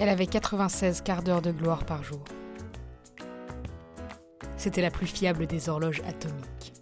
Elle avait 96 quarts d'heure de gloire par jour. C'était la plus fiable des horloges atomiques.